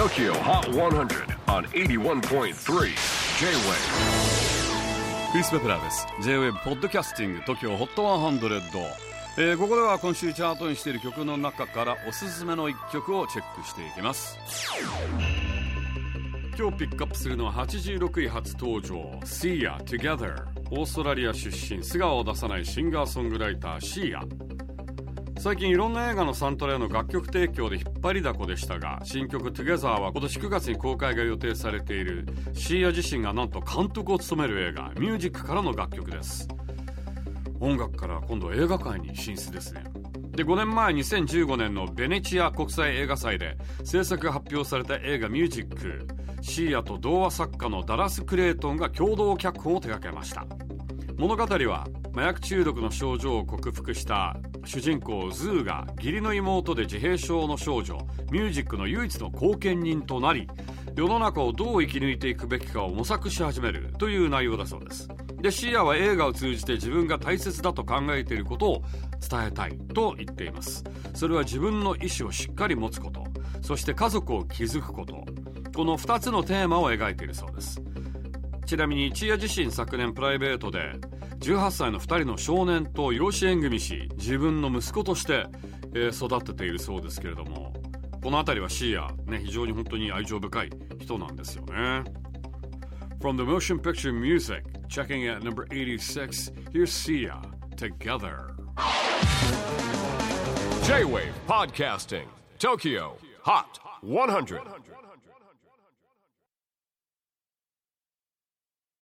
TOKYO HOT 100 on 81.3 J-WAVE クリス・ベプラーです。J-WAVE ポッドキャスティング TOKYO HOT 100、えー、ここでは今週チャートにしている曲の中からおすすめの一曲をチェックしていきます。今日ピックアップするのは86位初登場。Sia Together オーストラリア出身。素顔を出さないシンガーソングライターシーア最近いろんな映画のサントラへの楽曲提供で引っ張りだこでしたが新曲 Together は今年9月に公開が予定されているシーア自身がなんと監督を務める映画ミュージックからの楽曲です。音楽から今度映画界に進出ですね。で5年前2015年のベネチア国際映画祭で制作が発表された映画ミュージックシーアと童話作家のダラス・クレイトンが共同脚本を手掛けました。物語は麻薬中毒の症状を克服した主人公ズーが義理の妹で自閉症の少女ミュージックの唯一の後見人となり世の中をどう生き抜いていくべきかを模索し始めるという内容だそうです。でシーアは映画を通じて自分が大切だと考えていることを伝えたいと言っています。それは自分の意思をしっかり持つこと。そして家族を築くこと。この2つのテーマを描いているそうです。ちなみに一夜自身昨年プライベートで18歳の2人の少年と養子縁組し自分の息子として、えー、育てているそうですけれどもこの辺りはシーア、ね、非常に本当に愛情深い人なんですよね From the motion picture music checking at number 86 here's Sia Together J-Wave Podcasting Tokyo Hot 100